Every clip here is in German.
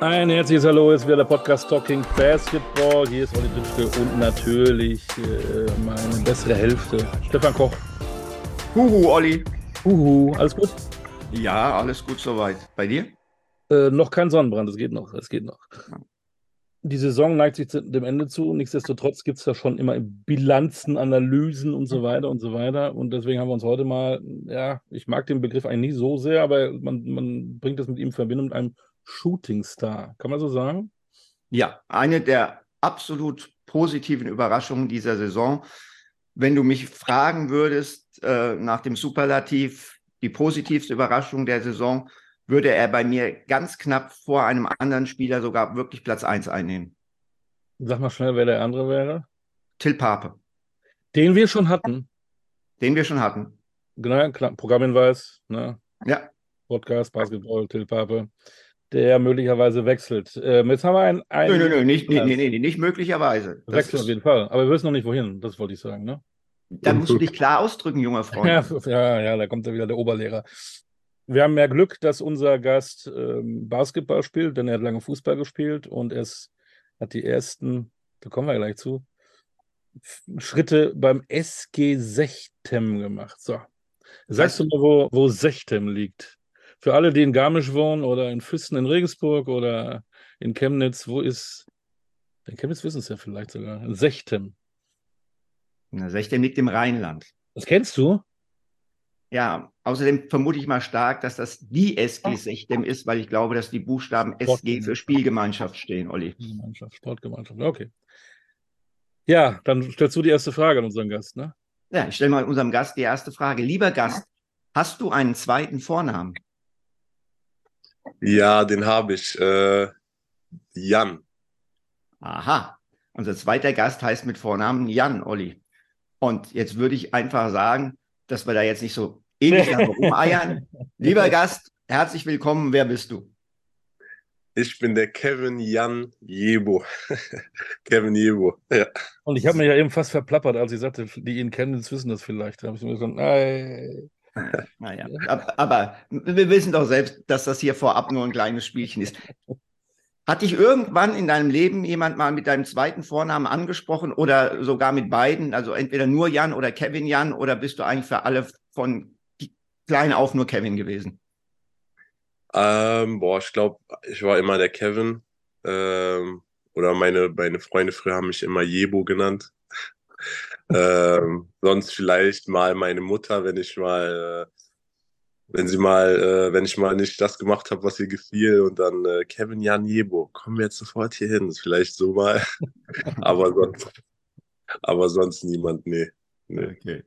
Ein herzliches Hallo, ist wieder der Podcast Talking Basketball. Hier ist Olli Ditschke und natürlich äh, meine bessere Hälfte, Stefan Koch. Huhu, Olli. Huhu, alles gut? Ja, alles gut soweit. Bei dir? Äh, noch kein Sonnenbrand, es geht noch, es geht noch. Die Saison neigt sich dem Ende zu. Nichtsdestotrotz gibt es da schon immer Bilanzen, Analysen und so weiter und so weiter. Und deswegen haben wir uns heute mal, ja, ich mag den Begriff eigentlich nicht so sehr, aber man, man bringt das mit ihm in Verbindung mit einem Shooting Star. Kann man so sagen? Ja, eine der absolut positiven Überraschungen dieser Saison. Wenn du mich fragen würdest äh, nach dem Superlativ, die positivste Überraschung der Saison, würde er bei mir ganz knapp vor einem anderen Spieler sogar wirklich Platz 1 einnehmen. Sag mal schnell, wer der andere wäre. Till Pape. Den wir schon hatten. Den wir schon hatten. Genau, Programmhinweis. Ne? Ja. Podcast, Basketball, Till Pape, der möglicherweise wechselt. Ähm, jetzt haben wir ein. ein nö, nö, nö, nicht, nee, nee, nee, nicht möglicherweise. Das wechselt auf jeden Fall. Aber wir wissen noch nicht, wohin. Das wollte ich sagen. Ne? Da musst du dich klar ausdrücken, junger Freund. Ja, ja, da kommt ja wieder der Oberlehrer. Wir haben mehr Glück, dass unser Gast ähm, Basketball spielt, denn er hat lange Fußball gespielt und es hat die ersten, da kommen wir gleich zu, Schritte beim SG Sechtem gemacht. So. Sagst du mir, wo, wo Sechtem liegt? Für alle, die in Garmisch wohnen oder in Füssen in Regensburg oder in Chemnitz, wo ist, in Chemnitz wissen es ja vielleicht sogar, Sechtem. Na, Sechtem liegt im Rheinland. Das kennst du? Ja, außerdem vermute ich mal stark, dass das die SG Sechtem ist, weil ich glaube, dass die Buchstaben SG für Spielgemeinschaft stehen, Olli. Spielgemeinschaft, Sportgemeinschaft, okay. Ja, dann stellst du die erste Frage an unseren Gast, ne? Ja, ich stelle mal unserem Gast die erste Frage. Lieber Gast, hast du einen zweiten Vornamen? Ja, den habe ich. Äh, Jan. Aha. Unser zweiter Gast heißt mit Vornamen Jan, Olli. Und jetzt würde ich einfach sagen, dass wir da jetzt nicht so ewig rumeiern. Lieber Gast, herzlich willkommen. Wer bist du? Ich bin der Kevin Jan Jebo. Kevin Jebo, ja. Und ich habe mich ja eben fast verplappert, als ich sagte, die ihn kennen, wissen das vielleicht. Da habe ich mir gesagt, nein. Naja, aber wir wissen doch selbst, dass das hier vorab nur ein kleines Spielchen ist. Hat dich irgendwann in deinem Leben jemand mal mit deinem zweiten Vornamen angesprochen oder sogar mit beiden? Also entweder nur Jan oder Kevin Jan oder bist du eigentlich für alle von klein auf nur Kevin gewesen? Ähm, boah, ich glaube, ich war immer der Kevin. Ähm, oder meine, meine Freunde früher haben mich immer Jebo genannt. Ähm, sonst vielleicht mal meine Mutter, wenn ich mal, äh, wenn sie mal, äh, wenn ich mal nicht das gemacht habe, was ihr gefiel und dann äh, Kevin Jan Jebo, kommen wir jetzt sofort hier hin. Vielleicht so mal. aber sonst, aber sonst niemand, nee. nee. Okay.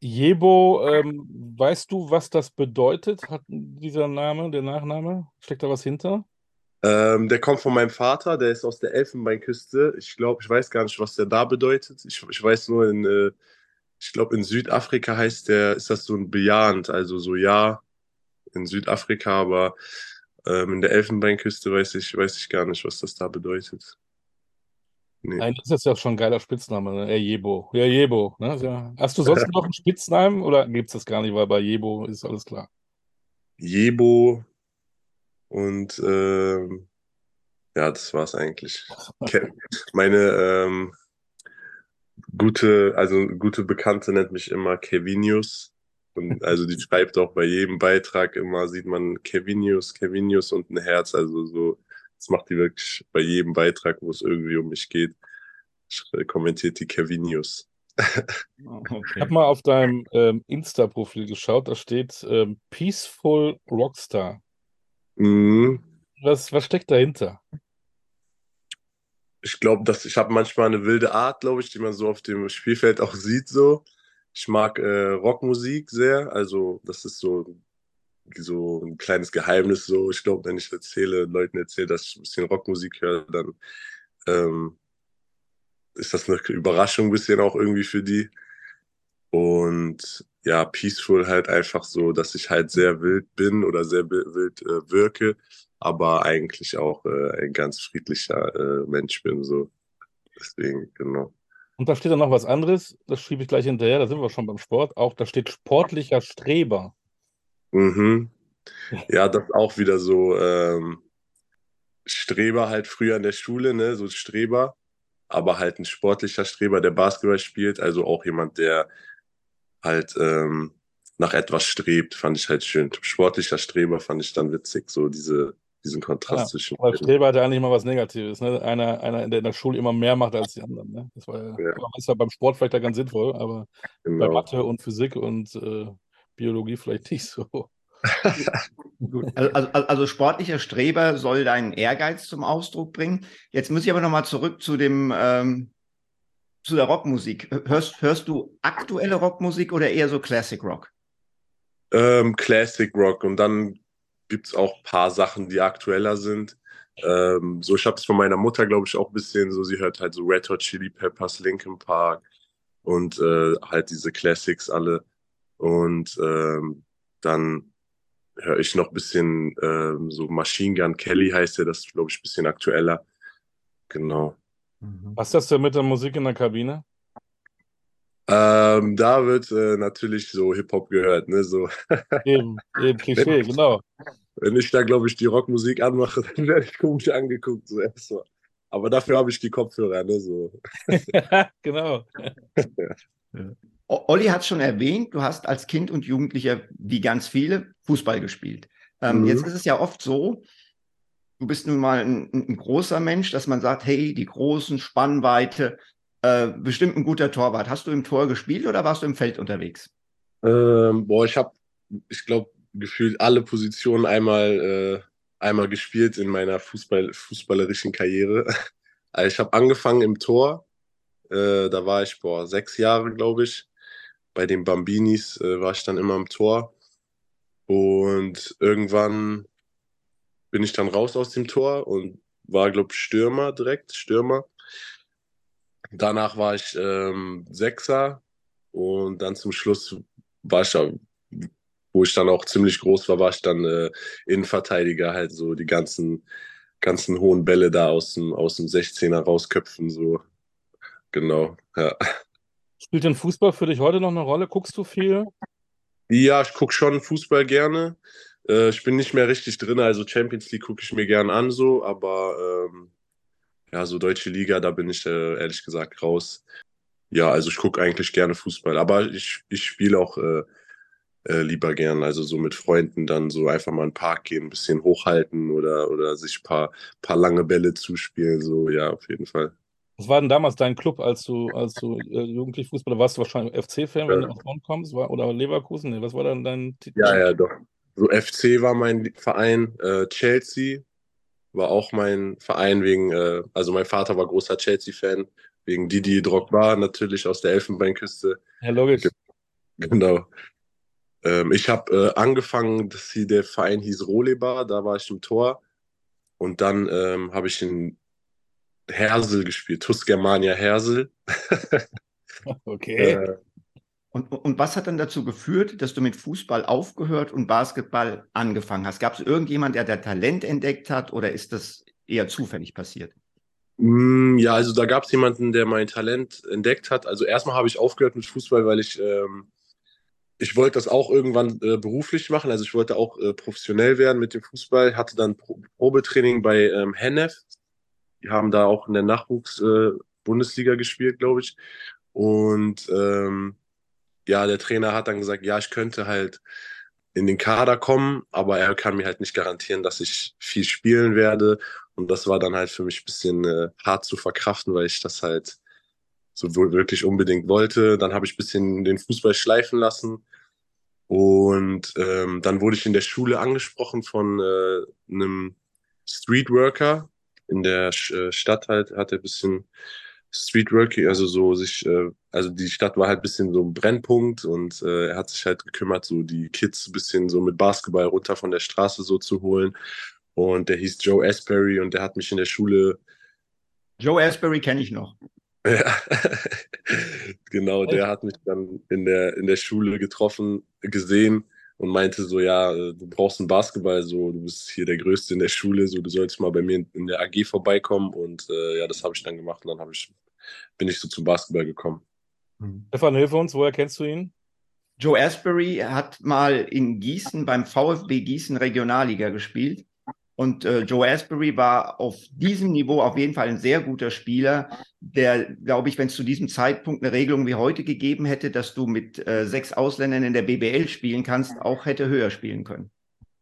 Jebo, ähm, weißt du, was das bedeutet, hat dieser Name, der Nachname? Steckt da was hinter? Ähm, der kommt von meinem Vater, der ist aus der Elfenbeinküste. Ich glaube, ich weiß gar nicht, was der da bedeutet. Ich, ich weiß nur, in, äh, ich glaube, in Südafrika heißt der, ist das so ein bejahend, also so ja, in Südafrika, aber ähm, in der Elfenbeinküste weiß ich, weiß ich gar nicht, was das da bedeutet. Nee. Ist das ja schon ein geiler Spitzname, ne? Jebo. Ja, Jebo. Ne? Ja. Hast du sonst noch einen Spitznamen oder gibt es das gar nicht, weil bei Jebo ist alles klar? Jebo und ähm, ja, das war's eigentlich. Meine ähm, gute, also gute Bekannte nennt mich immer Kevinius. Und also die schreibt auch bei jedem Beitrag immer, sieht man Kevinius, Kevinius und ein Herz. Also so das macht die wirklich bei jedem Beitrag, wo es irgendwie um mich geht, kommentiert die Kevin News. okay. Ich habe mal auf deinem ähm, Insta-Profil geschaut, da steht ähm, Peaceful Rockstar. Mhm. Was, was steckt dahinter? Ich glaube, dass ich habe manchmal eine wilde Art, glaube ich, die man so auf dem Spielfeld auch sieht. So, ich mag äh, Rockmusik sehr, also das ist so so ein kleines Geheimnis. So, ich glaube, wenn ich erzähle, Leuten erzähle, dass ich ein bisschen Rockmusik höre, dann ähm, ist das eine Überraschung ein bisschen auch irgendwie für die. Und ja, peaceful halt einfach so, dass ich halt sehr wild bin oder sehr wild äh, wirke, aber eigentlich auch äh, ein ganz friedlicher äh, Mensch bin. So. Deswegen, genau. Und da steht dann noch was anderes, das schiebe ich gleich hinterher, da sind wir schon beim Sport. Auch da steht sportlicher Streber. Mhm. Ja, das auch wieder so, ähm, Streber halt früher in der Schule, ne, so Streber, aber halt ein sportlicher Streber, der Basketball spielt, also auch jemand, der halt ähm, nach etwas strebt, fand ich halt schön. Sportlicher Streber fand ich dann witzig, so diese, diesen Kontrast ja, zwischen. Weil Streber hat ja eigentlich mal was Negatives, ne? Einer, einer, der in der Schule immer mehr macht als die anderen. Ne? Das war ja, ja. ist ja beim Sport vielleicht ja ganz sinnvoll, aber genau. bei Mathe und Physik und äh, Biologie vielleicht nicht so. also, also, also, sportlicher Streber soll deinen Ehrgeiz zum Ausdruck bringen. Jetzt muss ich aber nochmal zurück zu dem ähm, zu der Rockmusik. Hörst, hörst du aktuelle Rockmusik oder eher so Classic Rock? Ähm, Classic Rock und dann gibt es auch ein paar Sachen, die aktueller sind. Ähm, so, ich habe es von meiner Mutter, glaube ich, auch ein bisschen so, sie hört halt so Red Hot Chili Peppers, Linkin Park und äh, halt diese Classics alle. Und ähm, dann höre ich noch ein bisschen ähm, so Machine Gun Kelly heißt der, das glaube ich, ein bisschen aktueller. Genau. Mhm. Was ist das denn mit der Musik in der Kabine? Ähm, da wird äh, natürlich so Hip-Hop gehört, ne? So. Eben, eben Klischee, genau. Wenn ich da, glaube ich, die Rockmusik anmache, dann werde ich komisch angeguckt, so erstmal. Aber dafür habe ich die Kopfhörer, ne? So. genau. ja. Olli hat schon erwähnt, du hast als Kind und Jugendlicher, wie ganz viele, Fußball gespielt. Ähm, mhm. Jetzt ist es ja oft so, du bist nun mal ein, ein, großer Mensch, dass man sagt, hey, die großen Spannweite, äh, bestimmt ein guter Torwart. Hast du im Tor gespielt oder warst du im Feld unterwegs? Ähm, boah, ich habe, ich glaube, gefühlt alle Positionen einmal, äh, einmal gespielt in meiner Fußball, fußballerischen Karriere. Also ich habe angefangen im Tor, äh, da war ich, boah, sechs Jahre, glaube ich. Bei den Bambinis äh, war ich dann immer im Tor. Und irgendwann bin ich dann raus aus dem Tor und war, glaube ich, Stürmer direkt, Stürmer. Danach war ich ähm, Sechser und dann zum Schluss war ich, wo ich dann auch ziemlich groß war, war ich dann äh, Innenverteidiger, halt so die ganzen, ganzen hohen Bälle da aus dem, aus dem 16er rausköpfen, so. Genau, ja. Spielt denn Fußball für dich heute noch eine Rolle? Guckst du viel? Ja, ich gucke schon Fußball gerne. Äh, ich bin nicht mehr richtig drin, also Champions League gucke ich mir gern an, so, aber ähm, ja, so deutsche Liga, da bin ich äh, ehrlich gesagt raus. Ja, also ich gucke eigentlich gerne Fußball, aber ich, ich spiele auch äh, äh, lieber gern, also so mit Freunden dann so einfach mal in den Park gehen, ein bisschen hochhalten oder, oder sich ein paar, paar lange Bälle zuspielen, so ja, auf jeden Fall. Was war denn damals dein Club, als du, als du äh, jugendlich Fußballer warst? Du wahrscheinlich FC-Fan, wenn ja. du aus Bonn kommst, war, oder Leverkusen? Nee, was war dann dein Titel? Ja, ja, doch. So FC war mein Verein, äh, Chelsea war auch mein Verein wegen, äh, also mein Vater war großer Chelsea-Fan, wegen Didi Drogba natürlich aus der Elfenbeinküste. Ja, logisch. Genau. Ähm, ich habe äh, angefangen, dass sie, der Verein hieß Rolebar, da war ich im Tor. Und dann ähm, habe ich in Hersel gespielt, TuS Germania Hersel. okay. Und, und was hat dann dazu geführt, dass du mit Fußball aufgehört und Basketball angefangen hast? Gab es irgendjemand, der da Talent entdeckt hat oder ist das eher zufällig passiert? Mm, ja, also da gab es jemanden, der mein Talent entdeckt hat. Also erstmal habe ich aufgehört mit Fußball, weil ich, ähm, ich wollte das auch irgendwann äh, beruflich machen. Also ich wollte auch äh, professionell werden mit dem Fußball. Hatte dann Pro Probetraining bei ähm, Hennef. Die haben da auch in der Nachwuchs-Bundesliga äh, gespielt, glaube ich. Und ähm, ja, der Trainer hat dann gesagt, ja, ich könnte halt in den Kader kommen, aber er kann mir halt nicht garantieren, dass ich viel spielen werde. Und das war dann halt für mich ein bisschen äh, hart zu verkraften, weil ich das halt so wirklich unbedingt wollte. Dann habe ich ein bisschen den Fußball schleifen lassen. Und ähm, dann wurde ich in der Schule angesprochen von äh, einem Streetworker in der äh, Stadt halt, hat er ein bisschen Streetworking, also so sich, äh, also die Stadt war halt ein bisschen so ein Brennpunkt und äh, er hat sich halt gekümmert, so die Kids ein bisschen so mit Basketball runter von der Straße so zu holen. Und der hieß Joe Asbury und der hat mich in der Schule. Joe Asbury kenne ich noch. Ja, genau, der hat mich dann in der, in der Schule getroffen, gesehen und meinte so, ja, äh, du brauchst einen Basketball, so, du bist hier der Größte in der Schule, so, du sollst mal bei mir in der AG vorbeikommen und äh, ja, das habe ich dann gemacht und dann habe ich, bin ich so zum Basketball gekommen. Mhm. Stefan, hilf uns, woher kennst du ihn? Joe Asbury hat mal in Gießen beim VfB Gießen Regionalliga gespielt Und äh, Joe Asbury war auf diesem Niveau auf jeden Fall ein sehr guter Spieler, der, glaube ich, wenn es zu diesem Zeitpunkt eine Regelung wie heute gegeben hätte, dass du mit äh, sechs Ausländern in der BBL spielen kannst, auch hätte höher spielen können.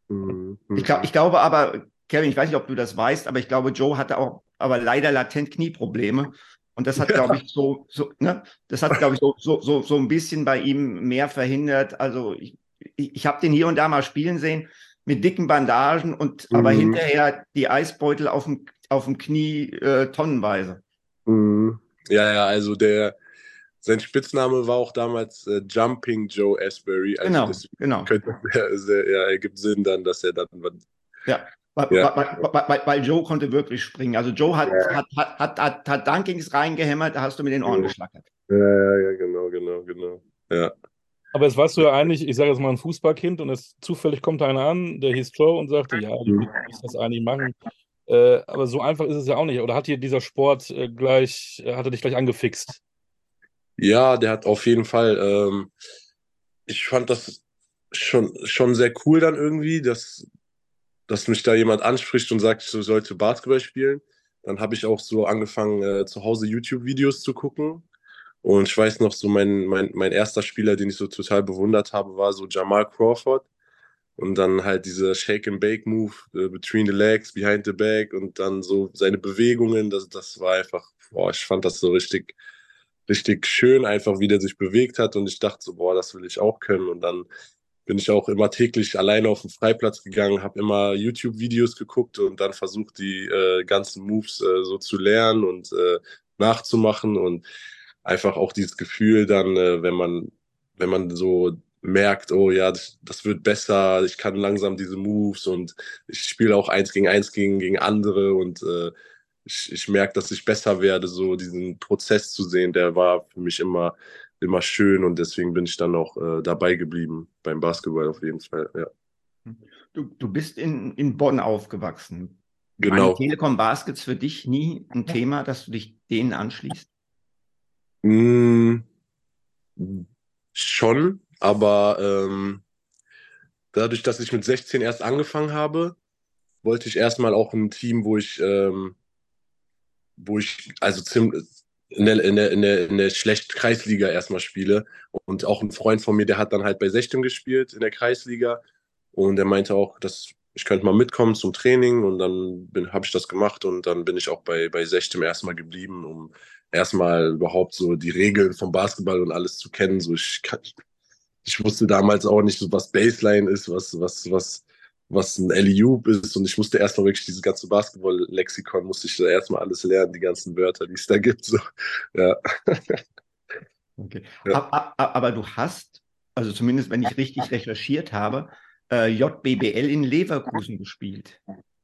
Mhm. Ich, glaub, ich glaube aber, Kevin, ich weiß nicht, ob du das weißt, aber ich glaube, Joe hatte auch aber leider latent Knieprobleme. Und das hat, glaube ich, so, so, ne, das hat, glaube ich, so, so, so, so ein bisschen bei ihm mehr verhindert. Also ich, ich, ich habe den hier und da mal spielen sehen mit dicken Bandagen und mhm. aber hinterher die Eisbeutel auf dem, auf dem Knie äh, tonnenweise. Mhm. Ja, ja, also der, sein Spitzname war auch damals äh, Jumping Joe Asbury. Also genau, genau. Könnte, sehr, ja, ergibt Sinn dann, dass er dann. Ja. Weil, ja. weil, weil, weil, Joe konnte wirklich springen. Also Joe hat, ja. hat, hat, hat, hat, hat Dunkings reingehämmert, da hast du mit den Ohren geschlackert. Ja, ja, ja, genau, genau, genau. Ja. Aber es warst du ja eigentlich, ich sage jetzt mal ein Fußballkind und es zufällig kommt einer an, der hieß Joe und sagte, ja, du musst das eigentlich machen. Äh, aber so einfach ist es ja auch nicht. Oder hat dir dieser Sport äh, gleich, äh, hat er dich gleich angefixt? Ja, der hat auf jeden Fall, ähm, ich fand das schon, schon sehr cool dann irgendwie, dass, dass mich da jemand anspricht und sagt, ich sollte Basketball spielen. Dann habe ich auch so angefangen, äh, zu Hause YouTube-Videos zu gucken und ich weiß noch, so mein, mein, mein erster Spieler, den ich so total bewundert habe, war so Jamal Crawford. Und dann halt dieser Shake and Bake Move uh, between the legs, behind the back und dann so seine Bewegungen, das, das war einfach, boah, ich fand das so richtig, richtig schön, einfach wie der sich bewegt hat. Und ich dachte so, boah, das will ich auch können. Und dann bin ich auch immer täglich alleine auf den Freiplatz gegangen, habe immer YouTube-Videos geguckt und dann versucht, die äh, ganzen Moves äh, so zu lernen und äh, nachzumachen. Und einfach auch dieses Gefühl dann, äh, wenn man, wenn man so merkt, oh ja, das, das, wird besser, ich kann langsam diese Moves und ich spiele auch eins gegen eins gegen, gegen andere und äh, ich, ich merke, dass ich besser werde, so diesen Prozess zu sehen, der war für mich immer, immer schön und deswegen bin ich dann auch äh, dabei geblieben beim Basketball auf jeden Fall, ja. Du, du bist in, in Bonn aufgewachsen. Genau. War Telekom Baskets für dich nie ein Thema, dass du dich denen anschließt? Mm, schon, aber ähm, dadurch, dass ich mit 16 erst angefangen habe, wollte ich erstmal auch ein Team, wo ich, ähm, wo ich also ziemlich in der, in der, in der, in der schlecht Kreisliga erstmal spiele. Und auch ein Freund von mir, der hat dann halt bei 16 gespielt in der Kreisliga. Und der meinte auch, dass ich könnte mal mitkommen zum Training. Und dann habe ich das gemacht und dann bin ich auch bei, bei 16 erstmal geblieben, um erstmal überhaupt so die Regeln vom Basketball und alles zu kennen. So ich, ich wusste damals auch nicht, was Baseline ist, was, was, was, was ein Alley-Oop ist und ich musste erstmal wirklich dieses ganze Basketball-Lexikon, musste ich da erstmal alles lernen, die ganzen Wörter, die es da gibt. So. Ja. Okay. Ja. Aber, aber, du hast, also zumindest wenn ich richtig recherchiert habe, äh, JBBL in Leverkusen gespielt.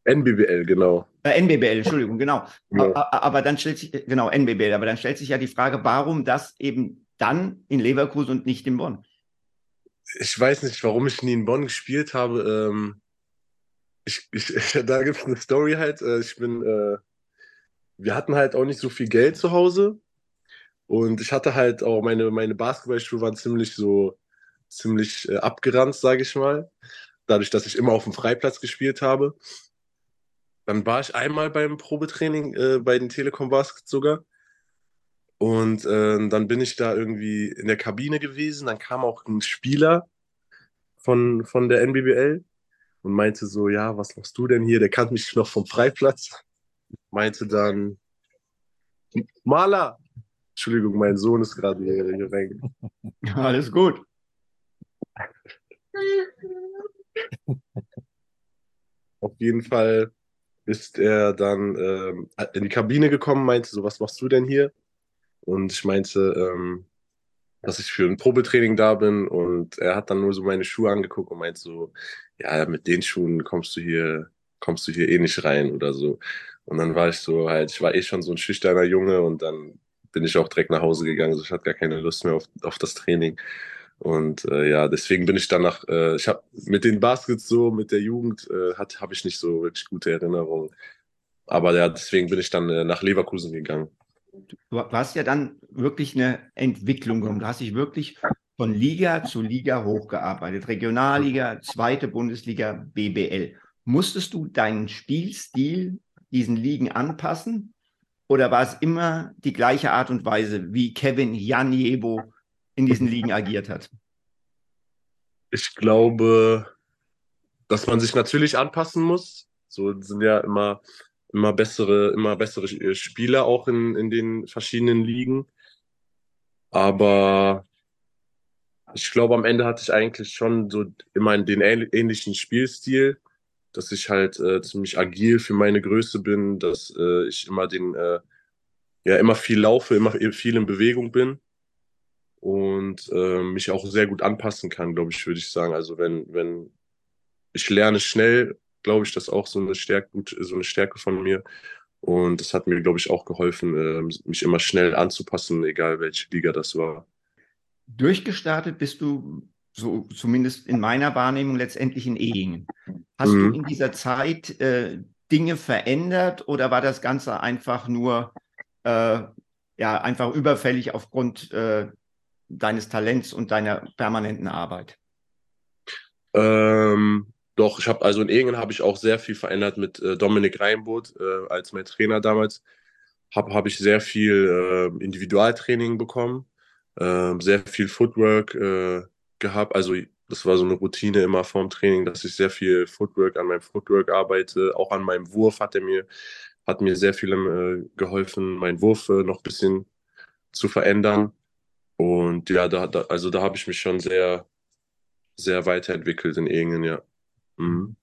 NBBL, genau. Äh, NBBL, Entschuldigung, genau. Ja. Aber, aber, dann stellt sich, genau, NBBL, aber dann stellt sich ja die Frage, warum das eben dann in Leverkusen und nicht in Bonn? Ich weiß nicht, warum ich nie in Bonn gespielt habe. Ähm, ich, ich, da gibt es eine Story halt. Äh, ich bin, äh, wir hatten halt auch nicht so viel Geld zu Hause. Und ich hatte halt auch, meine, meine Basketballschuhe waren ziemlich so, ziemlich äh, abgeranzt, sage ich mal. Dadurch, dass ich immer auf dem Freiplatz gespielt habe. Dann war ich einmal beim Probetraining äh, bei den Telekom Baskets sogar. Und äh, dann bin ich da irgendwie in der Kabine gewesen. Dann kam auch ein Spieler von, von der NBBL und meinte so, ja, was machst du denn hier? Der kannte mich noch vom Freiplatz. Meinte dann, Maler! Entschuldigung, mein Sohn ist gerade hier, hier rein. Alles gut. Auf jeden Fall ist er dann ähm, in die Kabine gekommen, meinte so, was machst du denn hier? Und ich meinte, ähm, dass ich für ein Probetraining da bin und er hat dann nur so meine Schuhe angeguckt und meint so, ja, mit den Schuhen kommst du hier, kommst du hier eh nicht rein oder so. Und dann war ich so halt, ich war eh schon so ein schüchterner Junge und dann bin ich auch direkt nach Hause gegangen. Also ich hatte gar keine Lust mehr auf, auf das Training. Und äh, ja, deswegen bin ich danach, äh, ich habe mit den Baskets so, mit der Jugend, äh, habe ich nicht so wirklich gute Erinnerungen. Aber ja, deswegen bin ich dann äh, nach Leverkusen gegangen. Du hast ja dann wirklich eine Entwicklung genommen. Du hast dich wirklich von Liga zu Liga hochgearbeitet. Regionalliga, zweite Bundesliga, BBL. Musstest du deinen Spielstil diesen Ligen anpassen? Oder war es immer die gleiche Art und Weise, wie Kevin Janiebo in diesen Ligen agiert hat? Ich glaube, dass man sich natürlich anpassen muss. So sind ja immer, immer bessere, immer bessere Spieler auch in, in den verschiedenen Ligen. Aber ich glaube, am Ende hatte ich eigentlich schon so immer den ähnlichen Spielstil, dass ich halt äh, ziemlich agil für meine Größe bin, dass äh, ich immer den, äh, ja, immer viel laufe, immer viel in Bewegung bin und äh, mich auch sehr gut anpassen kann, glaube ich, würde ich sagen. Also wenn, wenn ich lerne schnell, glaube ich, das ist auch so eine Stärke, so eine Stärke von mir. Und das hat mir, glaube ich, auch geholfen, äh, mich immer schnell anzupassen, egal welche Liga das war. Durchgestartet bist du, so zumindest in meiner Wahrnehmung, letztendlich in Ehingen. Hast mhm. du in dieser Zeit äh, Dinge verändert oder war das Ganze einfach nur äh, ja, einfach überfällig aufgrund äh, deines Talents und deiner permanenten Arbeit? Ähm, doch, ich habe also in Egen habe ich auch sehr viel verändert mit äh, Dominik Reinboth äh, als mein Trainer damals. Habe hab ich sehr viel äh, Individualtraining bekommen, ähm, sehr viel Footwork äh, gehabt. Also das war so eine Routine immer vorm Training, dass ich sehr viel Footwork an meinem Footwork arbeite. Auch an meinem Wurf hat er mir, hat mir sehr viel äh, geholfen, meinen Wurf äh, noch ein bisschen zu verändern. Und ja, da, da also da habe ich mich schon sehr, sehr weiterentwickelt in Egen, ja. Mhm.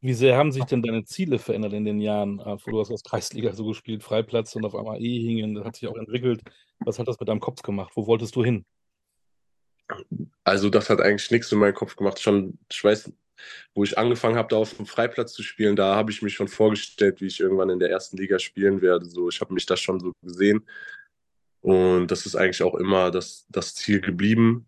Wie sehr haben sich denn deine Ziele verändert in den Jahren? Äh, du hast aus Kreisliga so gespielt, Freiplatz und auf einmal E-Hingen, das hat sich auch entwickelt. Was hat das mit deinem Kopf gemacht? Wo wolltest du hin? Also das hat eigentlich nichts in meinem Kopf gemacht. Schon, ich weiß, wo ich angefangen habe, da auf dem Freiplatz zu spielen, da habe ich mich schon vorgestellt, wie ich irgendwann in der ersten Liga spielen werde. So, ich habe mich da schon so gesehen. Und das ist eigentlich auch immer das, das Ziel geblieben.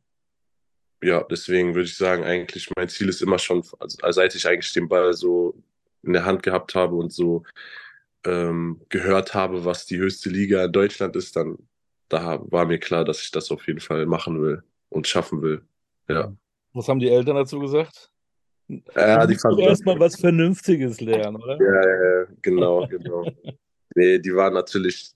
Ja, deswegen würde ich sagen, eigentlich mein Ziel ist immer schon, also seit ich eigentlich den Ball so in der Hand gehabt habe und so ähm, gehört habe, was die höchste Liga in Deutschland ist, dann da war mir klar, dass ich das auf jeden Fall machen will und schaffen will. Ja. Was haben die Eltern dazu gesagt? Ja, die fanden erstmal was Vernünftiges lernen, oder? Ja, ja, genau, genau. nee, die waren natürlich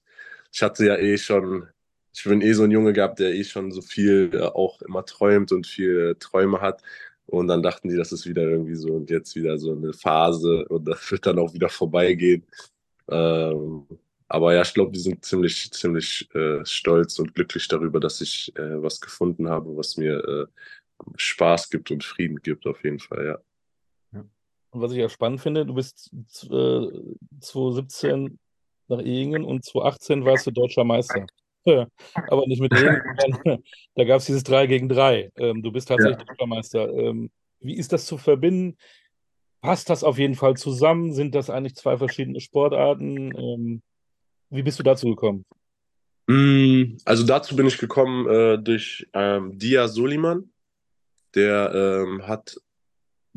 ich hatte ja eh schon, ich bin eh so ein Junge gehabt, der eh schon so viel äh, auch immer träumt und viel äh, Träume hat. Und dann dachten die, das ist wieder irgendwie so und jetzt wieder so eine Phase und das wird dann auch wieder vorbeigehen. Ähm, aber ja, ich glaube, die sind ziemlich, ziemlich äh, stolz und glücklich darüber, dass ich äh, was gefunden habe, was mir äh, Spaß gibt und Frieden gibt, auf jeden Fall, ja. Und was ich ja spannend finde, du bist äh, 2017 nach Ehingen und 2018 warst du deutscher Meister. Ja, aber nicht mit Ehingen, da gab es dieses 3 gegen 3. Ähm, du bist tatsächlich ja. deutscher Meister. Ähm, wie ist das zu verbinden? Passt das auf jeden Fall zusammen? Sind das eigentlich zwei verschiedene Sportarten? Ähm, wie bist du dazu gekommen? Mm, also dazu bin ich gekommen äh, durch ähm, Dia Soliman. Der ähm, hat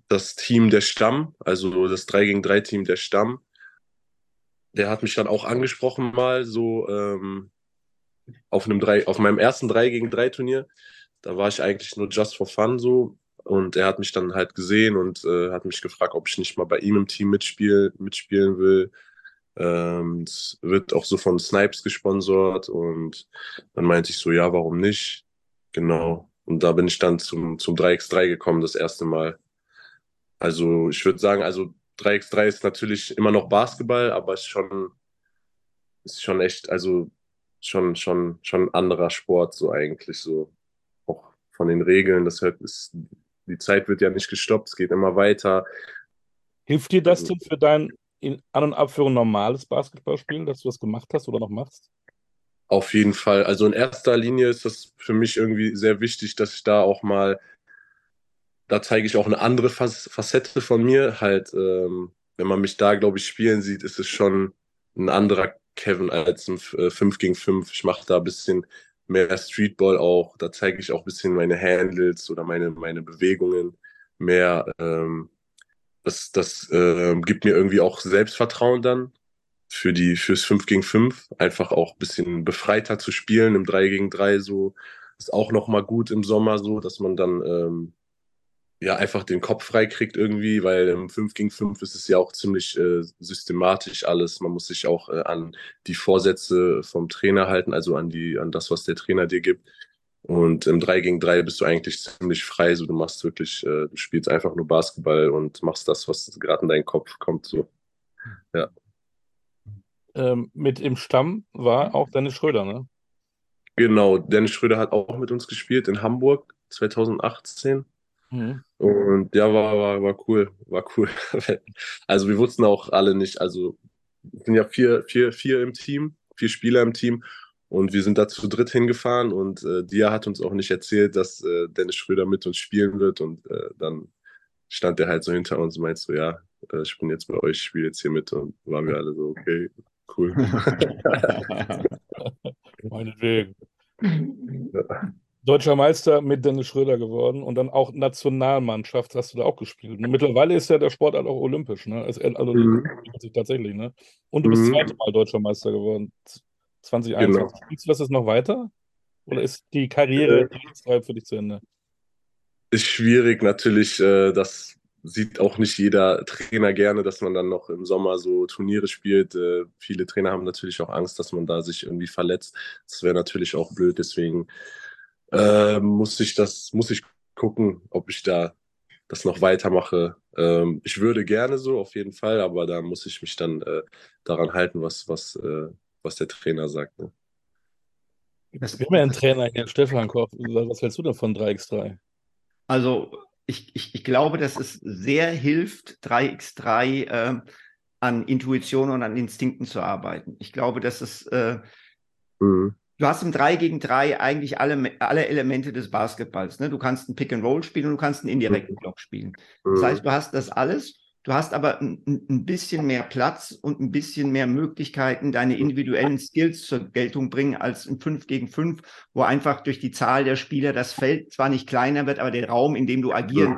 das Team der Stamm, also das 3 gegen 3 Team der Stamm, der hat mich dann auch angesprochen mal so ähm, auf einem drei, auf meinem ersten 3 gegen 3 Turnier. Da war ich eigentlich nur just for fun so und er hat mich dann halt gesehen und äh, hat mich gefragt, ob ich nicht mal bei ihm im Team mitspiel, mitspielen will. Ähm, es wird auch so von Snipes gesponsert und dann meinte ich so, ja, warum nicht? Genau. Und da bin ich dann zum, zum 3x3 gekommen, das erste Mal. Also ich würde sagen, also 3x3 ist natürlich immer noch Basketball, aber ist schon, ist schon echt, also schon, schon, schon ein anderer Sport, so eigentlich, so auch von den Regeln. Das hört, ist, die Zeit wird ja nicht gestoppt, es geht immer weiter. Hilft dir das also, denn für dein in An- und Abführung normales Basketballspielen, dass du das gemacht hast oder noch machst? Auf jeden Fall. Also in erster Linie ist das für mich irgendwie sehr wichtig, dass ich da auch mal da zeige ich auch eine andere Facette von mir. Halt, ähm, wenn man mich da, glaube ich, spielen sieht, ist es schon ein anderer Kevin als ein 5 äh, gegen 5. Ich mache da ein bisschen mehr Streetball auch. Da zeige ich auch ein bisschen meine Handles oder meine, meine Bewegungen mehr. Ähm, das das äh, gibt mir irgendwie auch Selbstvertrauen dann für die fürs 5 gegen 5. Einfach auch ein bisschen befreiter zu spielen im 3 gegen 3 so. Ist auch nochmal gut im Sommer so, dass man dann ähm, ja, einfach den Kopf frei kriegt irgendwie, weil im 5 gegen 5 ist es ja auch ziemlich äh, systematisch alles. Man muss sich auch äh, an die Vorsätze vom Trainer halten, also an die, an das, was der Trainer dir gibt. Und im 3 gegen 3 bist du eigentlich ziemlich frei. So, du machst wirklich, äh, du spielst einfach nur Basketball und machst das, was gerade in deinen Kopf kommt. So. Ja. Ähm, mit im Stamm war auch Dennis Schröder, ne? Genau, Dennis Schröder hat auch mit uns gespielt in Hamburg 2018. Mhm. Und ja, war, war, war cool, war cool. also wir wussten auch alle nicht, also es sind ja vier, vier, vier im Team, vier Spieler im Team und wir sind da zu dritt hingefahren und äh, Dia hat uns auch nicht erzählt, dass äh, Dennis Schröder mit uns spielen wird und äh, dann stand er halt so hinter uns und meinte so, ja, äh, ich bin jetzt bei euch, ich spiele jetzt hier mit und waren wir alle so, okay, cool. Meinetwegen. Ja deutscher Meister mit Dennis Schröder geworden und dann auch Nationalmannschaft hast du da auch gespielt. Und mittlerweile ist ja der Sport halt auch olympisch, ne? Also, also mhm. tatsächlich, ne? Und du bist mhm. zweite Mal deutscher Meister geworden, 2021. Genau. Spielst du das jetzt noch weiter? Oder ist die Karriere äh, für dich zu Ende? Ist schwierig natürlich, äh, das sieht auch nicht jeder Trainer gerne, dass man dann noch im Sommer so Turniere spielt. Äh, viele Trainer haben natürlich auch Angst, dass man da sich irgendwie verletzt. Das wäre natürlich auch blöd, deswegen äh, muss ich das, muss ich gucken, ob ich da das noch weitermache. Ähm, ich würde gerne so, auf jeden Fall, aber da muss ich mich dann äh, daran halten, was, was, äh, was der Trainer sagt. Ne? Das wäre ein Trainer hier, Stefan Koch. Was hältst du denn von 3x3? Also, ich, ich, ich glaube, dass es sehr hilft, 3x3 äh, an Intuition und an Instinkten zu arbeiten. Ich glaube, dass es äh, mhm du hast im 3 gegen 3 eigentlich alle, alle Elemente des Basketballs. Ne? Du kannst einen Pick and Roll spielen und du kannst einen indirekten mhm. Block spielen. Das heißt, du hast das alles. Du hast aber ein, ein, bisschen mehr Platz und ein bisschen mehr Möglichkeiten, deine individuellen Skills zur Geltung bringen als im 5 gegen 5, wo einfach durch die Zahl der Spieler das Feld zwar nicht kleiner wird, aber der Raum, in dem du agieren,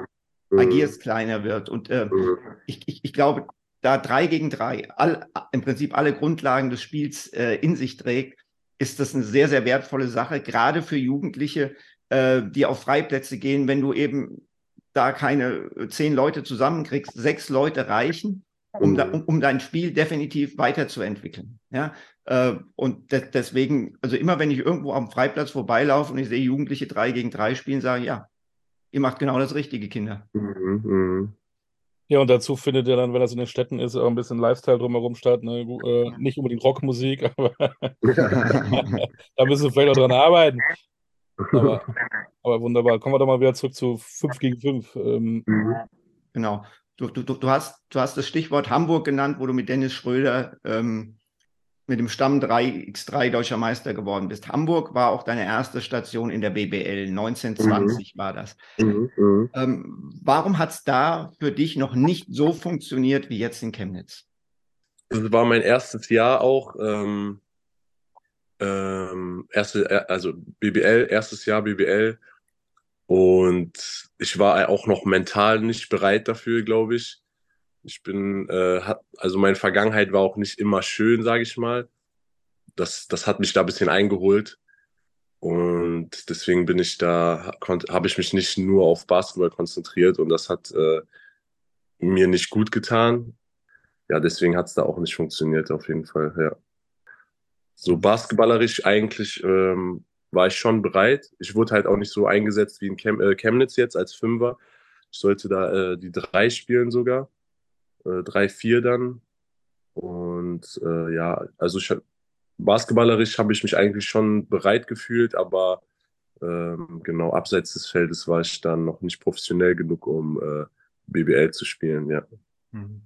mhm. agierst, kleiner wird. Und äh, mhm. ich, ich, ich glaube, da 3 gegen 3 all, im Prinzip alle Grundlagen des Spiels äh, in sich trägt, ist das eine sehr, sehr wertvolle Sache, gerade für Jugendliche, äh, die auf Freiplätze gehen, wenn du eben da keine zehn Leute zusammenkriegst, sechs Leute reichen, um, da, um, um dein Spiel definitiv weiterzuentwickeln. Ja? Äh, und de deswegen, also immer wenn ich irgendwo am Freiplatz vorbeilaufe und ich sehe Jugendliche drei gegen drei spielen, sage ich, ja, ihr macht genau das Richtige, Kinder. Mhm, mh. Ja, und dazu findet ihr dann, wenn das in den Städten ist, auch ein bisschen Lifestyle drumherum statt. Ne? Äh, nicht unbedingt Rockmusik, aber da müssen wir vielleicht auch dran arbeiten. Aber, aber, wunderbar. Kommen wir doch mal wieder zurück zu 5 gegen 5. Ähm, genau. Du, du, du, hast, du hast das Stichwort Hamburg genannt, wo du mit Dennis Schröder ähm, mit dem Stamm 3x3 deutscher Meister geworden bist. Hamburg war auch deine erste Station in der BBL. 1920 mhm. war das. Mhm. mhm. Ähm, warum hat es da für dich noch nicht so funktioniert wie jetzt in Chemnitz? Das war mein erstes Jahr auch. Ähm, ähm, erste, äh, also BBL, erstes Jahr BBL. Und ich war auch noch mental nicht bereit dafür, glaube ich. Ich bin, äh, hat, also meine Vergangenheit war auch nicht immer schön, sage ich mal. Das, das hat mich da ein bisschen eingeholt. Und deswegen bin ich da, habe ich mich nicht nur auf Basketball konzentriert und das hat äh, mir nicht gut getan. Ja, deswegen hat es da auch nicht funktioniert, auf jeden Fall, ja. So basketballerisch eigentlich ähm, war ich schon bereit. Ich wurde halt auch nicht so eingesetzt wie in Chem äh, Chemnitz jetzt als Fünfer. Ich sollte da äh, die drei spielen sogar äh, 3-4 dann. Und äh, ja, also ich, basketballerisch habe ich mich eigentlich schon bereit gefühlt, aber ähm, genau abseits des Feldes war ich dann noch nicht professionell genug, um äh, BBL zu spielen, ja. Mhm.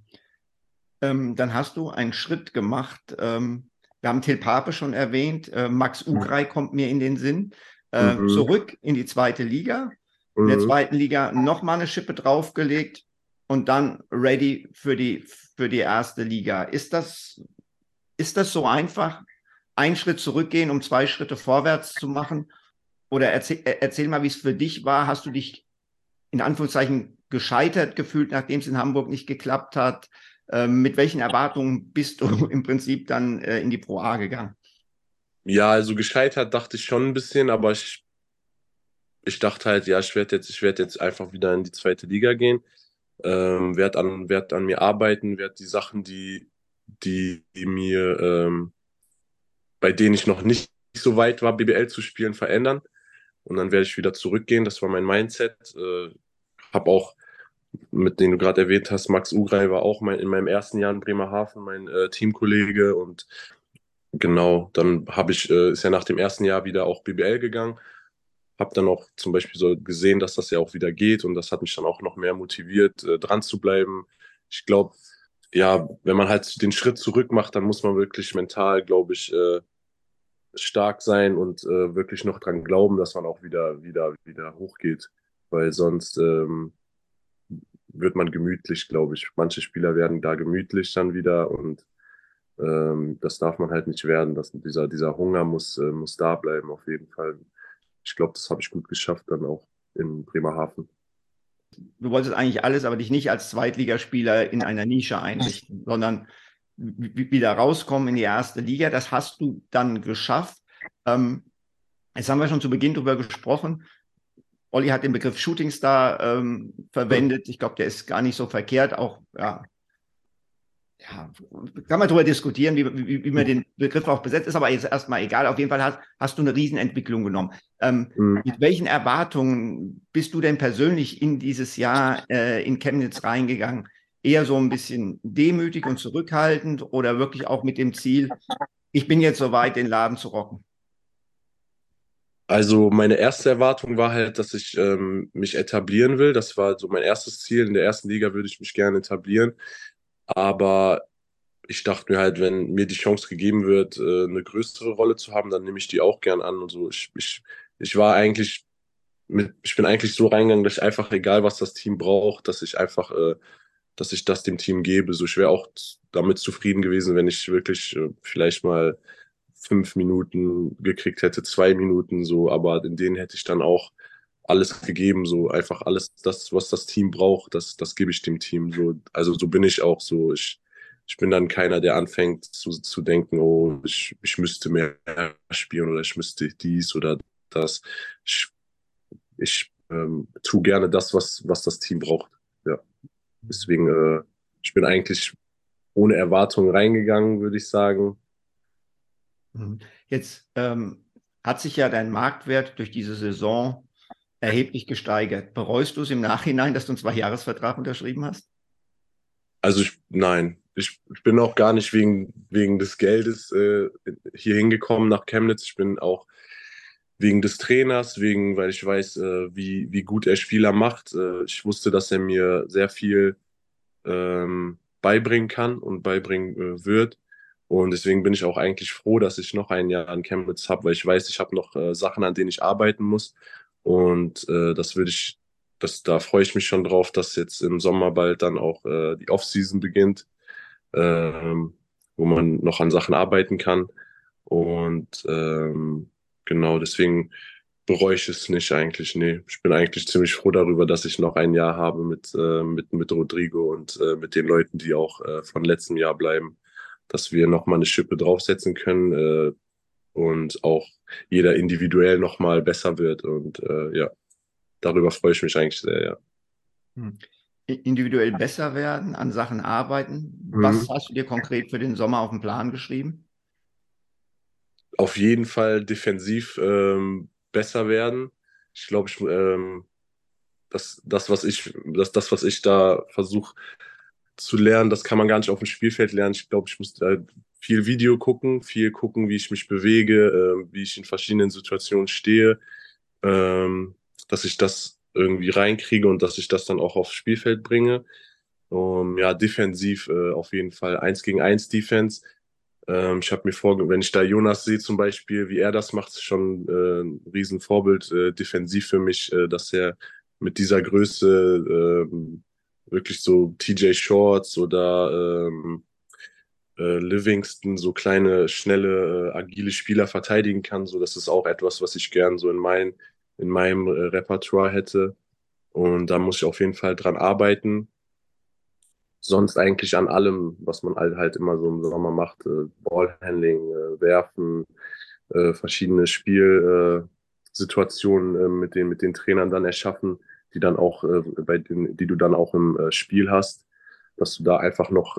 Ähm, dann hast du einen Schritt gemacht. Ähm, wir haben Till Pape schon erwähnt. Äh, Max mhm. Ugrei mhm. kommt mir in den Sinn. Äh, mhm. Zurück in die zweite Liga. In der mhm. zweiten Liga nochmal eine Schippe draufgelegt und dann ready für die, für die erste Liga. Ist das, ist das so einfach? Ein Schritt zurückgehen, um zwei Schritte vorwärts zu machen? Oder erzähl, erzähl mal, wie es für dich war. Hast du dich in Anführungszeichen gescheitert gefühlt, nachdem es in Hamburg nicht geklappt hat? Ähm, mit welchen Erwartungen bist du im Prinzip dann äh, in die Pro A gegangen? Ja, also gescheitert dachte ich schon ein bisschen, aber ich ich dachte halt, ja, ich werde jetzt, ich werde jetzt einfach wieder in die zweite Liga gehen, ähm, werde an, werd an mir arbeiten, werde die Sachen, die, die, die mir, ähm, bei denen ich noch nicht so weit war, BBL zu spielen, verändern. Und dann werde ich wieder zurückgehen. Das war mein Mindset. Äh, habe auch, mit denen du gerade erwähnt hast, Max Ugrei war auch mein, in meinem ersten Jahr in Bremerhaven mein äh, Teamkollege. Und genau, dann habe ich, äh, ist ja nach dem ersten Jahr wieder auch BBL gegangen habe dann auch zum Beispiel so gesehen, dass das ja auch wieder geht und das hat mich dann auch noch mehr motiviert, äh, dran zu bleiben. Ich glaube, ja, wenn man halt den Schritt zurück macht, dann muss man wirklich mental, glaube ich, äh, stark sein und äh, wirklich noch dran glauben, dass man auch wieder, wieder, wieder hochgeht, weil sonst ähm, wird man gemütlich, glaube ich. Manche Spieler werden da gemütlich dann wieder und ähm, das darf man halt nicht werden. Das, dieser, dieser Hunger muss, äh, muss da bleiben, auf jeden Fall ich glaube, das habe ich gut geschafft dann auch in Bremerhaven. Du wolltest eigentlich alles, aber dich nicht als Zweitligaspieler in einer Nische einrichten, sondern wieder rauskommen in die erste Liga. Das hast du dann geschafft. Ähm, jetzt haben wir schon zu Beginn darüber gesprochen. Olli hat den Begriff Shootingstar ähm, verwendet. Ich glaube, der ist gar nicht so verkehrt. Auch ja, ja, kann man darüber diskutieren, wie, wie, wie, man den Begriff auch besetzt, ist aber jetzt erstmal egal. Auf jeden Fall hast, hast du eine Riesenentwicklung genommen. Ähm, mhm. Mit welchen Erwartungen bist du denn persönlich in dieses Jahr äh, in Chemnitz reingegangen? Eher so ein bisschen demütig und zurückhaltend oder wirklich auch mit dem Ziel, ich bin jetzt soweit, den Laden zu rocken? Also meine erste Erwartung war halt, dass ich ähm, mich etablieren will. Das war so mein erstes Ziel. In der ersten Liga würde ich mich gerne etablieren. Aber ich dachte mir halt, wenn mir die Chance gegeben wird, äh, eine größere Rolle zu haben, dann nehme ich die auch gern an und so. Ich, ich, ich war eigentlich mit, ich bin eigentlich so reingegangen, dass ich einfach, egal was das Team braucht, dass ich einfach, äh, dass ich das dem Team gebe. So, ich wäre auch damit zufrieden gewesen, wenn ich wirklich äh, vielleicht mal fünf Minuten gekriegt hätte, zwei Minuten so, aber in denen hätte ich dann auch alles gegeben, so einfach alles, das, was das Team braucht, das, das gebe ich dem Team. So, also so bin ich auch so. Ich, ich bin dann keiner, der anfängt zu, zu denken, oh, ich, ich müsste mehr spielen oder ich müsste dies oder das. Ich, ich ähm, tue gerne das, was, was das Team braucht. Ja. Deswegen, äh, ich bin eigentlich ohne Erwartungen reingegangen, würde ich sagen. Mhm. Jetzt ähm, hat sich ja dein Marktwert durch diese Saison erheblich gesteigert. Bereust du es im Nachhinein, dass du einen Zwei-Jahres-Vertrag unterschrieben hast? Also ich, nein, ich, ich, bin auch gar nicht wegen, wegen des Geldes äh, hier hingekommen nach Chemnitz. Ich bin auch wegen des Trainers, wegen, weil ich weiß, äh, wie, wie gut er Spieler macht. Äh, ich wusste, dass er mir sehr viel ähm, beibringen kann und beibringen äh, wird. Und deswegen bin ich auch eigentlich froh, dass ich noch ein Jahr an Chemnitz habe, weil ich weiß, ich habe noch äh, Sachen, an denen ich arbeiten muss. Und äh, das würde ich, das, da freue ich mich schon drauf, dass jetzt im Sommer bald dann auch äh, die Offseason beginnt, ähm, wo man noch an Sachen arbeiten kann. Und ähm, genau, deswegen bereue ich es nicht eigentlich. Nee, ich bin eigentlich ziemlich froh darüber, dass ich noch ein Jahr habe mit, äh, mit, mit Rodrigo und äh, mit den Leuten, die auch äh, von letztem Jahr bleiben, dass wir nochmal eine Schippe draufsetzen können. Äh, und auch jeder individuell nochmal besser wird. Und äh, ja, darüber freue ich mich eigentlich sehr, ja. Hm. Individuell besser werden, an Sachen arbeiten. Was mhm. hast du dir konkret für den Sommer auf den Plan geschrieben? Auf jeden Fall defensiv ähm, besser werden. Ich glaube, ich, ähm, das, das, was ich, das, das, was ich da versuche zu lernen, das kann man gar nicht auf dem Spielfeld lernen. Ich glaube, ich muss da viel Video gucken, viel gucken, wie ich mich bewege, äh, wie ich in verschiedenen Situationen stehe, ähm, dass ich das irgendwie reinkriege und dass ich das dann auch aufs Spielfeld bringe. Um, ja, defensiv äh, auf jeden Fall eins gegen eins Defense. Ähm, ich habe mir vorgestellt, wenn ich da Jonas sehe zum Beispiel, wie er das macht, schon äh, ein Riesenvorbild äh, defensiv für mich, äh, dass er mit dieser Größe äh, wirklich so TJ Shorts oder ähm, äh, Livingston so kleine, schnelle, äh, agile Spieler verteidigen kann. So, das ist auch etwas, was ich gern so in, mein, in meinem äh, Repertoire hätte. Und da muss ich auf jeden Fall dran arbeiten. Sonst eigentlich an allem, was man halt, halt immer so im Sommer macht. Äh, Ballhandling, äh, Werfen, äh, verschiedene Spiel, Situationen äh, mit, den, mit den Trainern dann erschaffen, die dann auch bei den, die du dann auch im Spiel hast, dass du da einfach noch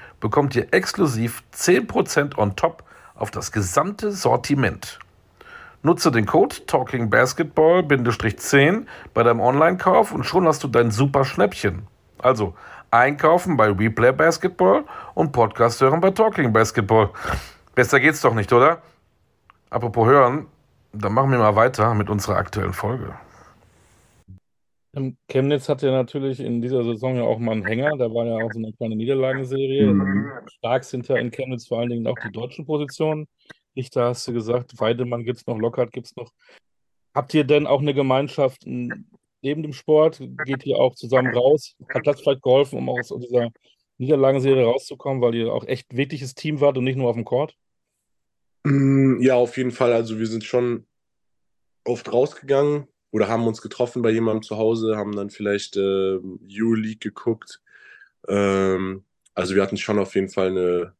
bekommt ihr exklusiv 10% on top auf das gesamte Sortiment. Nutze den Code TalkingBasketball-10 bei deinem Online-Kauf und schon hast du dein super Schnäppchen. Also einkaufen bei Replay Basketball und Podcast hören bei Talking Basketball. Besser geht's doch nicht, oder? Apropos hören, dann machen wir mal weiter mit unserer aktuellen Folge. Ähm, Chemnitz hatte natürlich in dieser Saison ja auch mal einen Hänger. Da war ja auch so eine kleine Niederlagenserie. Mhm. Stark sind ja in Chemnitz vor allen Dingen auch die deutschen Positionen. Richter hast du gesagt, Weidemann gibt es noch, Lockhart gibt es noch. Habt ihr denn auch eine Gemeinschaft neben dem Sport? Geht ihr auch zusammen raus? Hat das vielleicht geholfen, um aus dieser Niederlagenserie rauszukommen, weil ihr auch echt wirkliches Team wart und nicht nur auf dem Court? Mm, ja, auf jeden Fall. Also wir sind schon oft rausgegangen oder haben uns getroffen bei jemandem zu Hause, haben dann vielleicht äh, U-League geguckt. Ähm, also wir hatten schon auf jeden Fall eine,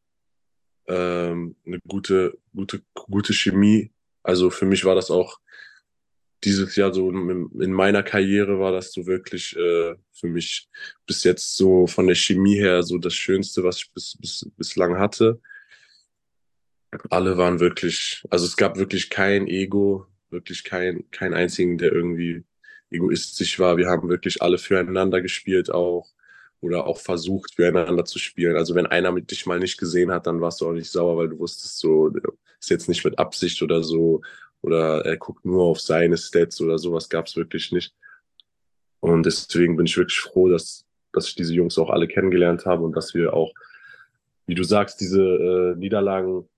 ähm, eine gute, gute, gute Chemie. Also für mich war das auch dieses Jahr so in, meiner Karriere war das so wirklich äh, für mich bis jetzt so von der Chemie her so das Schönste, was ich bis, bis, bislang hatte. Alle waren wirklich, also es gab wirklich kein Ego, wirklich kein, kein einzigen, der irgendwie egoistisch war. Wir haben wirklich alle füreinander gespielt auch oder auch versucht, füreinander zu spielen. Also wenn einer mit dich mal nicht gesehen hat, dann warst du auch nicht sauer, weil du wusstest so, ist jetzt nicht mit Absicht oder so oder er guckt nur auf seine Stats oder sowas gab es wirklich nicht. Und deswegen bin ich wirklich froh, dass, dass ich diese Jungs auch alle kennengelernt habe und dass wir auch, wie du sagst, diese äh, Niederlagen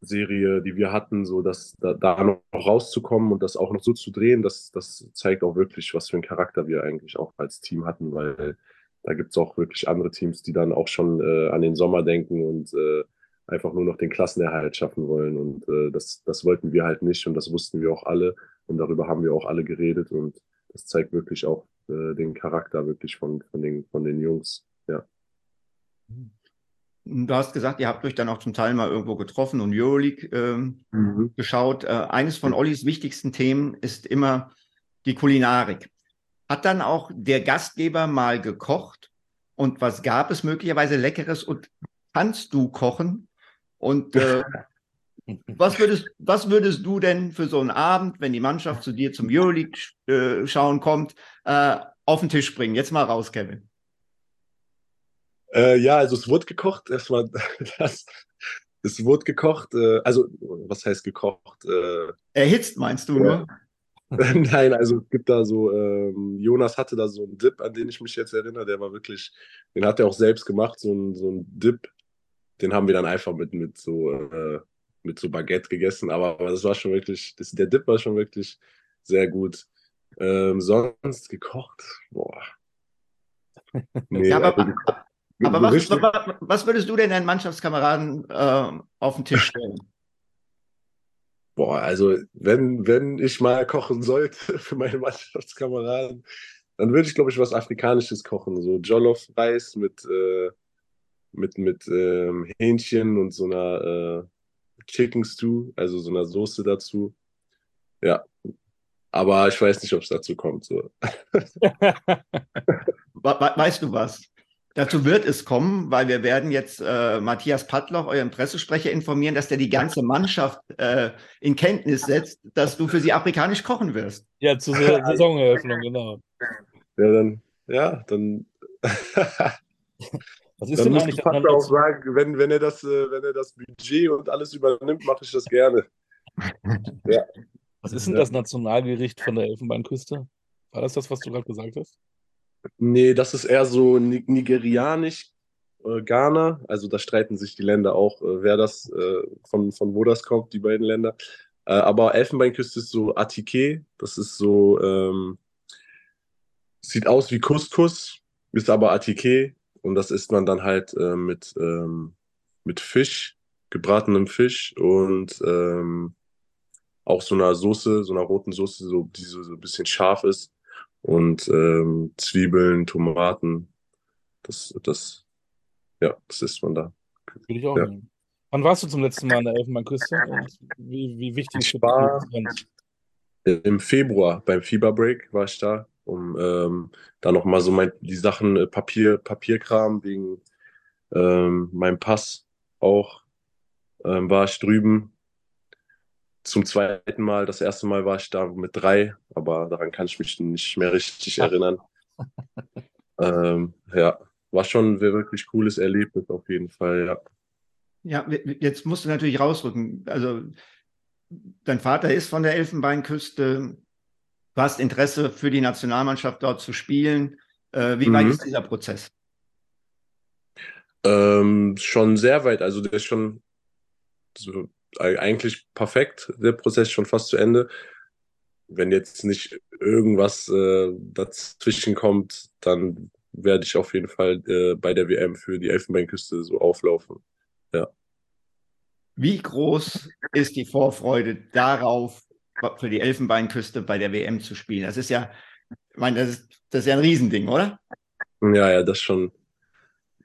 Serie, die wir hatten, so dass da, da, noch rauszukommen und das auch noch so zu drehen, das, das zeigt auch wirklich, was für einen Charakter wir eigentlich auch als Team hatten, weil da gibt es auch wirklich andere Teams, die dann auch schon äh, an den Sommer denken und äh, einfach nur noch den Klassenerhalt schaffen wollen. Und äh, das, das wollten wir halt nicht und das wussten wir auch alle und darüber haben wir auch alle geredet und das zeigt wirklich auch äh, den Charakter wirklich von, von, den, von den Jungs. Ja. Mhm. Du hast gesagt, ihr habt euch dann auch zum Teil mal irgendwo getroffen und Euroleague ähm, mhm. geschaut. Äh, eines von Ollis wichtigsten Themen ist immer die Kulinarik. Hat dann auch der Gastgeber mal gekocht? Und was gab es möglicherweise Leckeres? Und kannst du kochen? Und äh, was, würdest, was würdest du denn für so einen Abend, wenn die Mannschaft zu dir zum Euroleague äh, schauen kommt, äh, auf den Tisch bringen? Jetzt mal raus, Kevin. Äh, ja, also es wurde gekocht. Erstmal das. Es wurde gekocht. Äh, also, was heißt gekocht? Äh, Erhitzt meinst du, ne? Nein, also es gibt da so, ähm, Jonas hatte da so einen Dip, an den ich mich jetzt erinnere, der war wirklich, den hat er auch selbst gemacht, so ein, so ein Dip, den haben wir dann einfach mit, mit so, äh, mit so Baguette gegessen, aber, aber das war schon wirklich, das, der Dip war schon wirklich sehr gut. Ähm, sonst gekocht, boah. Nee, ja, aber, also gekocht, aber was, was, würdest du denn deinen Mannschaftskameraden äh, auf den Tisch stellen? Boah, also wenn, wenn ich mal kochen sollte für meine Mannschaftskameraden, dann würde ich, glaube ich, was Afrikanisches kochen. So Jollof-Reis mit, äh, mit, mit ähm, Hähnchen und so einer äh, Chicken Stew, also so einer Soße dazu. Ja, aber ich weiß nicht, ob es dazu kommt. So. weißt du was? Dazu wird es kommen, weil wir werden jetzt äh, Matthias Pattloch, euren Pressesprecher, informieren, dass der die ganze Mannschaft äh, in Kenntnis setzt, dass du für sie afrikanisch kochen wirst. Ja, zur Saisoneröffnung, genau. Ja, dann, ja, dann. Was ist dann denn eigentlich Pattler auch sagen, wenn, wenn, er das, äh, wenn er das Budget und alles übernimmt, mache ich das gerne. ja. Was ist denn das Nationalgericht von der Elfenbeinküste? War das das, was du gerade gesagt hast? Nee, das ist eher so nigerianisch, äh, Ghana. Also da streiten sich die Länder auch, äh, wer das, äh, von, von wo das kommt, die beiden Länder. Äh, aber Elfenbeinküste ist so Atike, das ist so, ähm, sieht aus wie Couscous, ist aber Atike und das isst man dann halt äh, mit, ähm, mit Fisch, gebratenem Fisch und ähm, auch so einer Soße, so einer roten Soße, so, die so, so ein bisschen scharf ist und ähm, Zwiebeln, Tomaten. Das, das, ja, das isst man da. Würde ich auch Ja. nehmen. Wann warst du zum letzten Mal an der Elfenbeinküste und wie, wie wichtig Ich ist war-? Im Februar beim Fieber Break war ich da, um ähm, da nochmal so mein, die Sachen, äh, Papier, Papierkram wegen ähm, meinem Pass auch, ähm, war ich drüben. Zum zweiten Mal, das erste Mal war ich da mit drei, aber daran kann ich mich nicht mehr richtig erinnern. ähm, ja, war schon ein wirklich cooles Erlebnis auf jeden Fall, ja. Ja, jetzt musst du natürlich rausrücken. Also, dein Vater ist von der Elfenbeinküste. Du hast Interesse für die Nationalmannschaft dort zu spielen. Äh, wie weit Mhm. ist dieser Prozess? Ähm, schon sehr weit, also der ist schon so eigentlich perfekt, der Prozess schon fast zu Ende. Wenn jetzt nicht irgendwas äh, dazwischen kommt, dann werde ich auf jeden Fall äh, bei der WM für die Elfenbeinküste so auflaufen. Wie groß ist die Vorfreude darauf, für die Elfenbeinküste bei der WM zu spielen? Das ist ja, ich meine, das ist, das ist ja ein Riesending, oder? Ja, ja, das schon.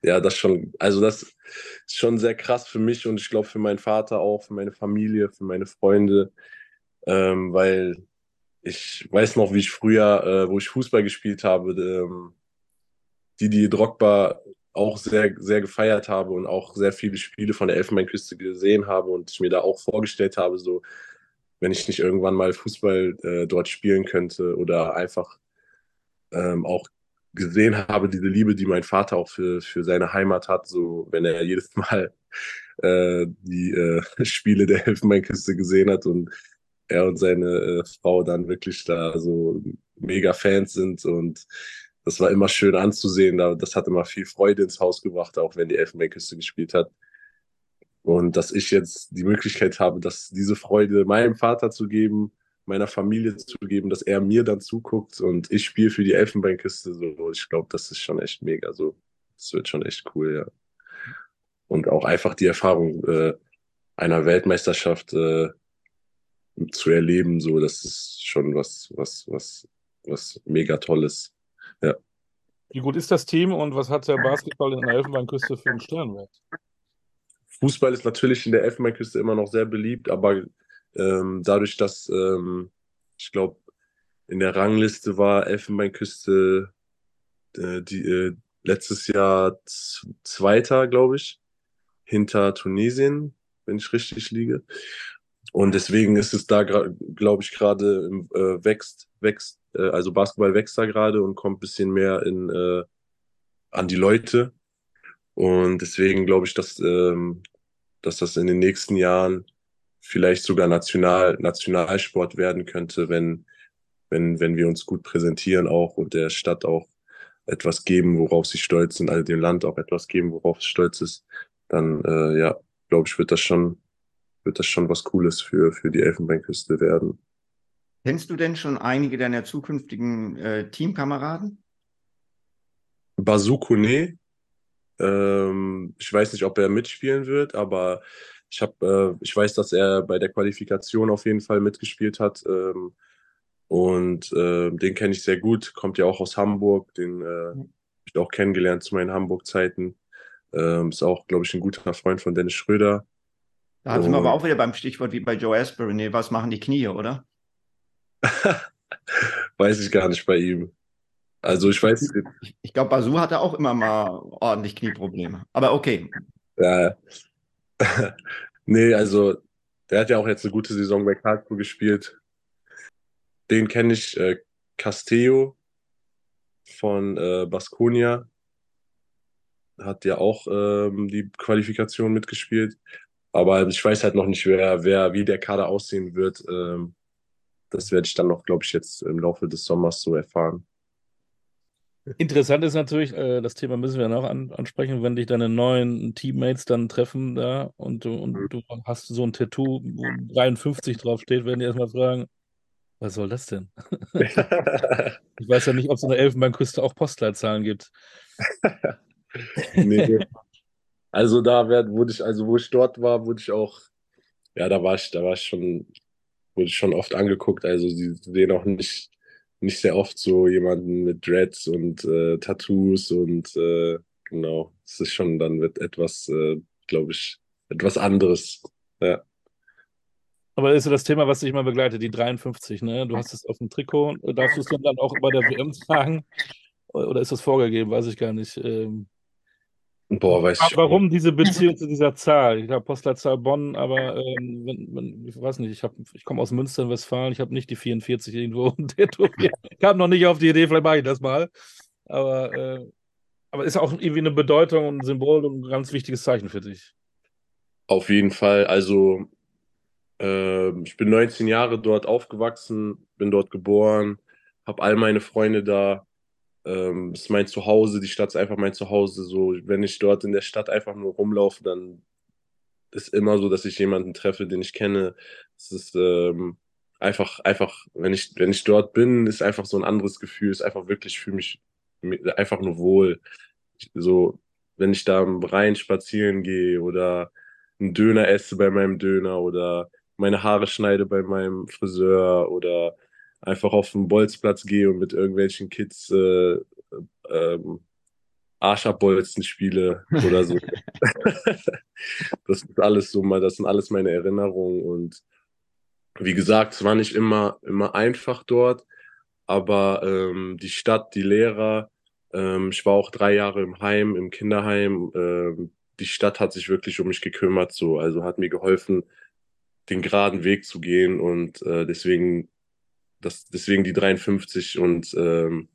Ja, das schon. Also das ist schon sehr krass für mich und ich glaube für meinen Vater auch, für meine Familie, für meine Freunde, ähm, weil ich weiß noch, wie ich früher, äh, wo ich Fußball gespielt habe, ähm, die die Drogba auch sehr, sehr gefeiert habe und auch sehr viele Spiele von der Elfenbeinküste gesehen habe und ich mir da auch vorgestellt habe, so, wenn ich nicht irgendwann mal Fußball äh, dort spielen könnte oder einfach ähm, auch gesehen habe, diese Liebe, die mein Vater auch für, für seine Heimat hat, so wenn er jedes Mal äh, die äh, Spiele der Elfenbeinküste gesehen hat und er und seine äh, Frau dann wirklich da so mega Fans sind und das war immer schön anzusehen. Da, das hat immer viel Freude ins Haus gebracht, auch wenn die Elfenbeinküste gespielt hat. Und dass ich jetzt die Möglichkeit habe, dass diese Freude meinem Vater zu geben, meiner Familie zu geben, dass er mir dann zuguckt und ich spiele für die Elfenbeinküste. So, ich glaube, das ist schon echt mega. So, das wird schon echt cool, ja. Und auch einfach die Erfahrung äh, einer Weltmeisterschaft äh, zu erleben, so, das ist schon was, was, was, was mega Tolles. Wie gut ist das Team und was hat der Basketball in der Elfenbeinküste für einen Stellenwert? Fußball ist natürlich in der Elfenbeinküste immer noch sehr beliebt, aber ähm, dadurch, dass ähm, ich glaube, in der Rangliste war Elfenbeinküste äh, die, äh, letztes Jahr Zweiter, glaube ich, hinter Tunesien, wenn ich richtig liege. Und deswegen ist es da, glaube ich, gerade äh, wächst, wächst, äh, also Basketball wächst da gerade und kommt bisschen mehr in, äh, an die Leute. Und deswegen glaube ich, dass, ähm, dass das in den nächsten Jahren vielleicht sogar National, Nationalsport werden könnte, wenn, wenn, wenn wir uns gut präsentieren auch und der Stadt auch etwas geben, worauf sie stolz sind, also dem Land auch etwas geben, worauf es stolz ist, dann äh, ja, glaube ich, wird das schon, wird das schon was Cooles für, für die Elfenbeinküste werden. Kennst du denn schon einige deiner zukünftigen äh, Teamkameraden? Basu Kone, ähm, ich weiß nicht, ob er mitspielen wird, aber ich habe, äh, ich weiß, dass er bei der Qualifikation auf jeden Fall mitgespielt hat. Ähm, und äh, den kenne ich sehr gut, kommt ja auch aus Hamburg, den äh, habe ich auch kennengelernt zu meinen Hamburg-Zeiten. Ähm, ist auch, glaube ich, ein guter Freund von Dennis Schröder. Da sind wir aber auch wieder beim Stichwort wie bei Joe Asbury. Nee, was machen die Knie, oder? weiß ich gar nicht bei ihm. Also ich weiß. Ich, ich glaube, Basu hatte auch immer mal ordentlich Knieprobleme. Aber okay. Ja. nee, also der hat ja auch jetzt eine gute Saison bei Karlsruhe gespielt. Den kenne ich, äh, Castello von äh, Baskonia. Hat ja auch ähm, die Qualifikation mitgespielt. Aber ich weiß halt noch nicht, wer, wer, wie der Kader aussehen wird. Ähm, das werde ich dann noch, glaube ich, jetzt im Laufe des Sommers so erfahren. Interessant ist natürlich, äh, das Thema müssen wir noch an, ansprechen, wenn dich deine neuen Teammates dann treffen da und, du- und Mhm. du hast so ein Tattoo, wo 53 draufsteht, werden die erstmal fragen, was soll das denn? Ich weiß ja nicht, ob es an der Elfenbeinküste auch Postleitzahlen gibt. Nee. Also da werd, wurde ich, also wo ich dort war, wurde ich auch, ja, da war ich, da war ich schon, wurde ich schon oft angeguckt. Also sie sehen auch nicht, nicht sehr oft so jemanden mit Dreads und äh, Tattoos und äh, genau, es ist schon dann wird etwas, äh, glaube ich, etwas anderes. Ja. Aber das ist ja das Thema, was dich immer begleitet, die 53, ne? Du hast es auf dem Trikot. Darfst du es dann auch bei der WM tragen? Oder ist das vorgegeben? Weiß ich gar nicht. Ähm, Boah, weiß ich Warum diese Beziehung zu dieser Zahl? Ich habe Postleitzahl Bonn, aber ähm, wenn, wenn, ich weiß nicht, ich, hab, ich komme aus Münster in Westfalen, ich habe nicht die 44 irgendwo tätowiert. Kam noch nicht auf die Idee, vielleicht mache ich das mal. Aber, äh, aber ist auch irgendwie eine Bedeutung und ein Symbol und ein ganz wichtiges Zeichen für dich. Auf jeden Fall. Also, äh, ich bin 19 Jahre dort aufgewachsen, bin dort geboren, habe all meine Freunde da. Ähm, ist mein Zuhause, die Stadt ist einfach mein Zuhause. So, wenn ich dort in der Stadt einfach nur rumlaufe, dann ist immer so, dass ich jemanden treffe, den ich kenne. Es ist ähm, einfach, einfach, wenn ich, wenn ich dort bin, ist einfach so ein anderes Gefühl. Ist einfach wirklich, ich fühle mich einfach nur wohl. So, wenn ich da am Rhein spazieren gehe oder einen Döner esse bei meinem Döner oder meine Haare schneide bei meinem Friseur oder einfach auf den Bolzplatz gehe und mit irgendwelchen Kids äh, ähm, Arschabbolzen spiele oder so. das ist alles so mal, das sind alles meine Erinnerungen und wie gesagt, es war nicht immer, immer einfach dort, aber ähm, die Stadt, die Lehrer, ähm, ich war auch drei Jahre im Heim, im Kinderheim, ähm, die Stadt hat sich wirklich um mich gekümmert, so, also hat mir geholfen, den geraden Weg zu gehen und äh, deswegen, das, deswegen die 53 und ähm,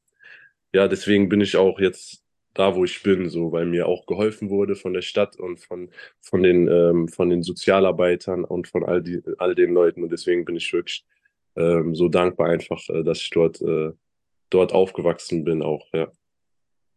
ja, deswegen bin ich auch jetzt da, wo ich bin, so, weil mir auch geholfen wurde von der Stadt und von, von den, ähm, von den Sozialarbeitern und von all die, all den Leuten und deswegen bin ich wirklich ähm, so dankbar einfach, äh, dass ich dort, äh, dort aufgewachsen bin auch, ja.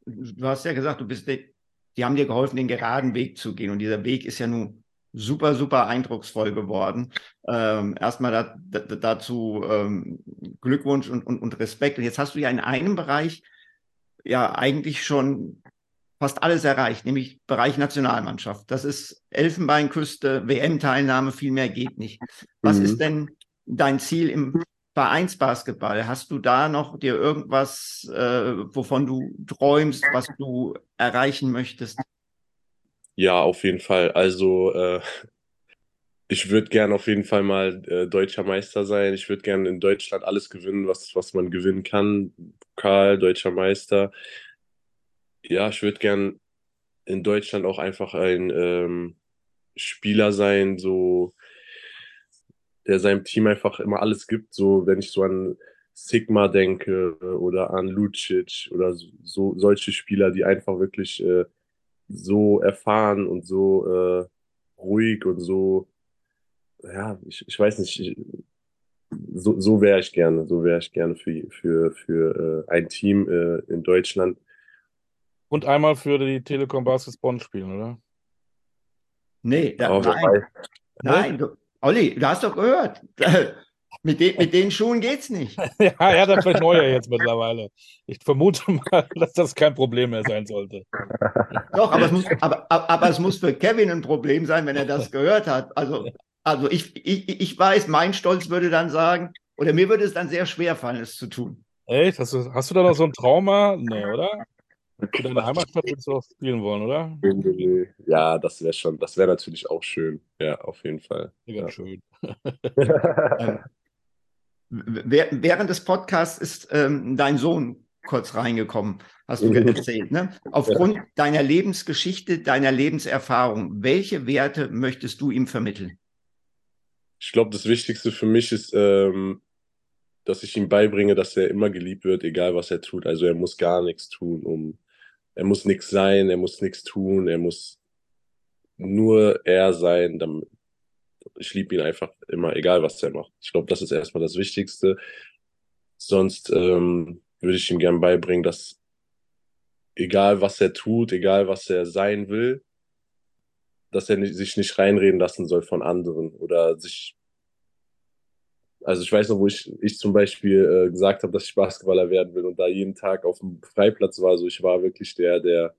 Du hast ja gesagt, du bist, die haben dir geholfen, den geraden Weg zu gehen und dieser Weg ist ja nun super, super eindrucksvoll geworden. Ähm, erstmal da, da, dazu ähm, Glückwunsch und, und, und Respekt. Und jetzt hast du ja in einem Bereich ja eigentlich schon fast alles erreicht, nämlich Bereich Nationalmannschaft. Das ist Elfenbeinküste, WM-Teilnahme, viel mehr geht nicht. Was mhm. ist denn dein Ziel im Vereinsbasketball? Hast du da noch dir irgendwas, äh, wovon du träumst, was du erreichen möchtest? Ja, auf jeden Fall. Also äh, ich würde gern auf jeden Fall mal äh, deutscher Meister sein. Ich würde gern in Deutschland alles gewinnen, was, was man gewinnen kann. Pokal, deutscher Meister. Ja, ich würde gern in Deutschland auch einfach ein ähm, Spieler sein, so der seinem Team einfach immer alles gibt. So, wenn ich so an Sigma denke oder an Lucic oder so solche Spieler, die einfach wirklich äh, so erfahren und so äh, ruhig und so, ja, ich, ich weiß nicht, ich, so, so wäre ich gerne, so wäre ich gerne für, für, für äh, ein Team äh, in Deutschland. Und einmal für die Telekom Baskets Bonn spielen, oder? Nee, da, nein. Nein, du, Olli, du hast doch gehört. Mit, de mit den Schuhen geht's nicht. ja, er hat vielleicht neue jetzt mittlerweile. Ich vermute mal, dass das kein Problem mehr sein sollte. Doch, aber es muss, aber, aber es muss für Kevin ein Problem sein, wenn er das gehört hat. Also, also ich, ich, ich weiß, mein Stolz würde dann sagen, oder mir würde es dann sehr schwer fallen, es zu tun. Echt? Hast du, hast du da noch so ein Trauma? Nee, oder? Für deine Heimatstadt würdest du auch spielen wollen, oder? Ja, das wäre schon, das wäre natürlich auch schön. Ja, auf jeden Fall. Ja, ja. schön. ähm, während des Podcasts ist ähm, dein Sohn kurz reingekommen, hast du erzählt. Ne? Aufgrund ja. deiner Lebensgeschichte, deiner Lebenserfahrung, welche Werte möchtest du ihm vermitteln? Ich glaube, das Wichtigste für mich ist, ähm, dass ich ihm beibringe, dass er immer geliebt wird, egal was er tut. Also er muss gar nichts tun, um er muss nichts sein, er muss nichts tun, er muss nur er sein. Damit, ich liebe ihn einfach immer, egal was er macht. Ich glaube, das ist erstmal das Wichtigste. Sonst ähm, würde ich ihm gern beibringen, dass egal was er tut, egal was er sein will, dass er nicht, sich nicht reinreden lassen soll von anderen oder sich. Also ich weiß noch, wo ich, ich zum Beispiel äh, gesagt habe, dass ich Basketballer werden will und da jeden Tag auf dem Freiplatz war. So, ich war wirklich der, der,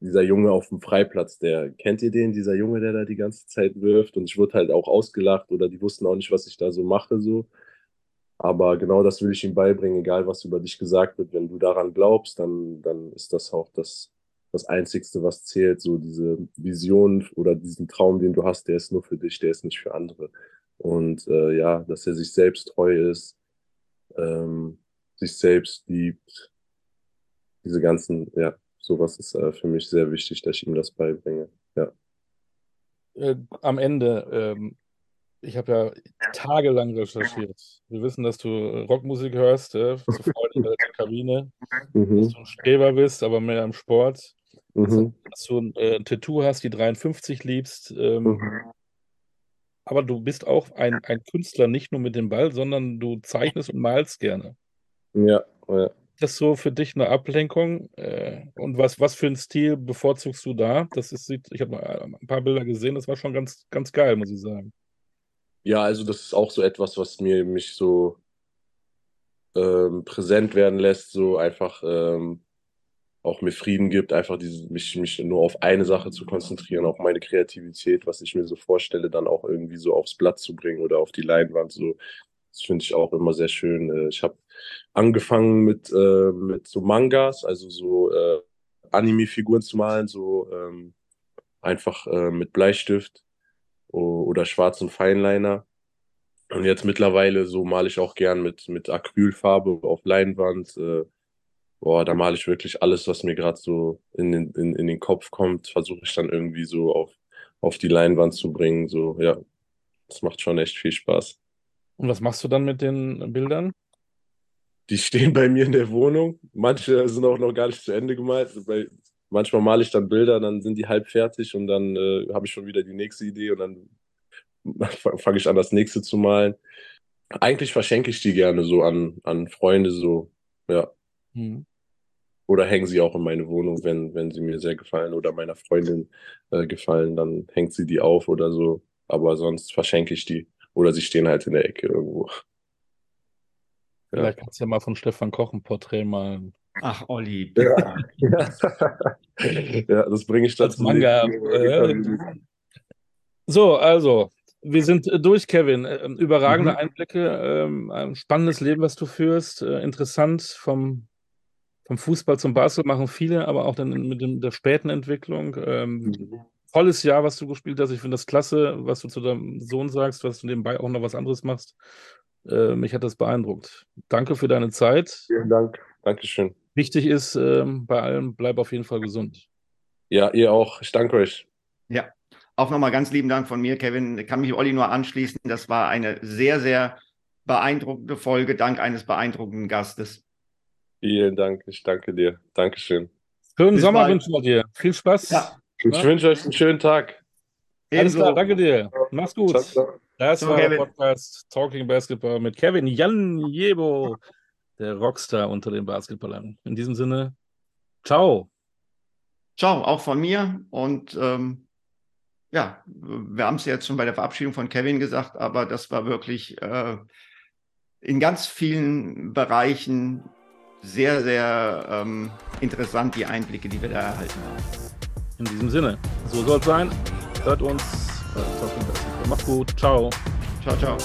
dieser Junge auf dem Freiplatz, der, kennt ihr den, dieser Junge, der da die ganze Zeit wirft? Und ich wurde halt auch ausgelacht oder die wussten auch nicht, was ich da so mache, so. Aber genau das will ich ihm beibringen, egal was über dich gesagt wird. Wenn du daran glaubst, dann, dann ist das auch das, das Einzigste, was zählt. So diese Vision oder diesen Traum, den du hast, der ist nur für dich, der ist nicht für andere. Und äh, ja, dass er sich selbst treu ist, ähm, sich selbst liebt. Diese ganzen, ja, sowas ist äh, für mich sehr wichtig, dass ich ihm das beibringe. Ja. Äh, am Ende, ähm, ich habe ja tagelang recherchiert. Wir wissen, dass du Rockmusik hörst, äh, zu Freunden in der Kabine, mhm. dass du ein Streber bist, aber mehr im Sport. Mhm. Dass du ein äh, Tattoo hast, die 53 liebst. Ähm, mhm. Aber du bist auch ein, ein Künstler, nicht nur mit dem Ball, sondern du zeichnest und malst gerne. Ja, ja. Das so für dich eine Ablenkung? Äh, und was, was für einen Stil bevorzugst du da? Das ist, ich habe ein paar Bilder gesehen, das war schon ganz, ganz geil, muss ich sagen. Ja, also das ist auch so etwas, was mir mich so ähm, präsent werden lässt, so einfach ähm, auch mir Frieden gibt, einfach diese, mich, mich nur auf eine Sache zu konzentrieren, auf meine Kreativität, was ich mir so vorstelle, dann auch irgendwie so aufs Blatt zu bringen oder auf die Leinwand. So, das finde ich auch immer sehr schön. Äh, ich habe angefangen mit, äh, mit so Mangas, also so äh, Anime-Figuren zu malen, so ähm, einfach äh, mit Bleistift oder schwarzen Feinliner. Und jetzt mittlerweile so male ich auch gern mit, mit Acrylfarbe auf Leinwand. Äh, boah, da male ich wirklich alles, was mir gerade so in den, in, in den Kopf kommt, versuche ich dann irgendwie so auf, auf die Leinwand zu bringen. So, ja, das macht schon echt viel Spaß. Und was machst du dann mit den Bildern? Die stehen bei mir in der Wohnung. Manche sind auch noch gar nicht zu Ende gemalt. Bei, manchmal male ich dann Bilder, dann sind die halb fertig und dann äh, habe ich schon wieder die nächste Idee und dann fange ich an, das nächste zu malen. Eigentlich verschenke ich die gerne so an, an Freunde, so, ja. Mhm. Oder hängen sie auch in meine Wohnung, wenn, wenn sie mir sehr gefallen oder meiner Freundin äh, gefallen, dann hängt sie die auf oder so. Aber sonst verschenke ich die. Oder sie stehen halt in der Ecke irgendwo. Vielleicht kannst du ja mal von Stefan Koch ein Porträt malen. Ach, Olli. Ja, ja das bringe ich dazu. Manga. Äh, so, also, wir sind äh, durch, Kevin. Ähm, überragende mhm. Einblicke, ähm, ein spannendes Leben, was du führst. Äh, interessant vom, vom Fußball zum Basketball machen viele, aber auch dann mit dem, der späten Entwicklung. Ähm, mhm. Volles Jahr, was du gespielt hast. Ich finde das klasse, was du zu deinem Sohn sagst, was du nebenbei auch noch was anderes machst. mich hat das beeindruckt. Danke für deine Zeit. Vielen Dank. Dankeschön. Wichtig ist ähm, bei allem, bleib auf jeden Fall gesund. Ja, ihr auch. Ich danke euch. Ja, auch nochmal ganz lieben Dank von mir, Kevin. Ich kann mich Olli nur anschließen. Das war eine sehr, sehr beeindruckende Folge, dank eines beeindruckenden Gastes. Vielen Dank. Ich danke dir. Dankeschön. Schönen Bis Sommer wünschen wir dir. Viel Spaß. Ja. Ich wünsche euch einen schönen Tag. Alles klar, danke dir. Mach's gut. Ciao, ciao. Das war Kevin. der Podcast Talking Basketball mit Kevin Jan Jebo der Rockstar unter den Basketballern. In diesem Sinne, ciao. Ciao, auch von mir. Und ähm, ja, wir haben es jetzt schon bei der Verabschiedung von Kevin gesagt, aber das war wirklich äh, in ganz vielen Bereichen sehr, sehr ähm, interessant, die Einblicke, die wir da erhalten haben. In diesem Sinne, so soll es sein. Hört uns. Äh, Macht's gut. Ciao. Ciao, ciao.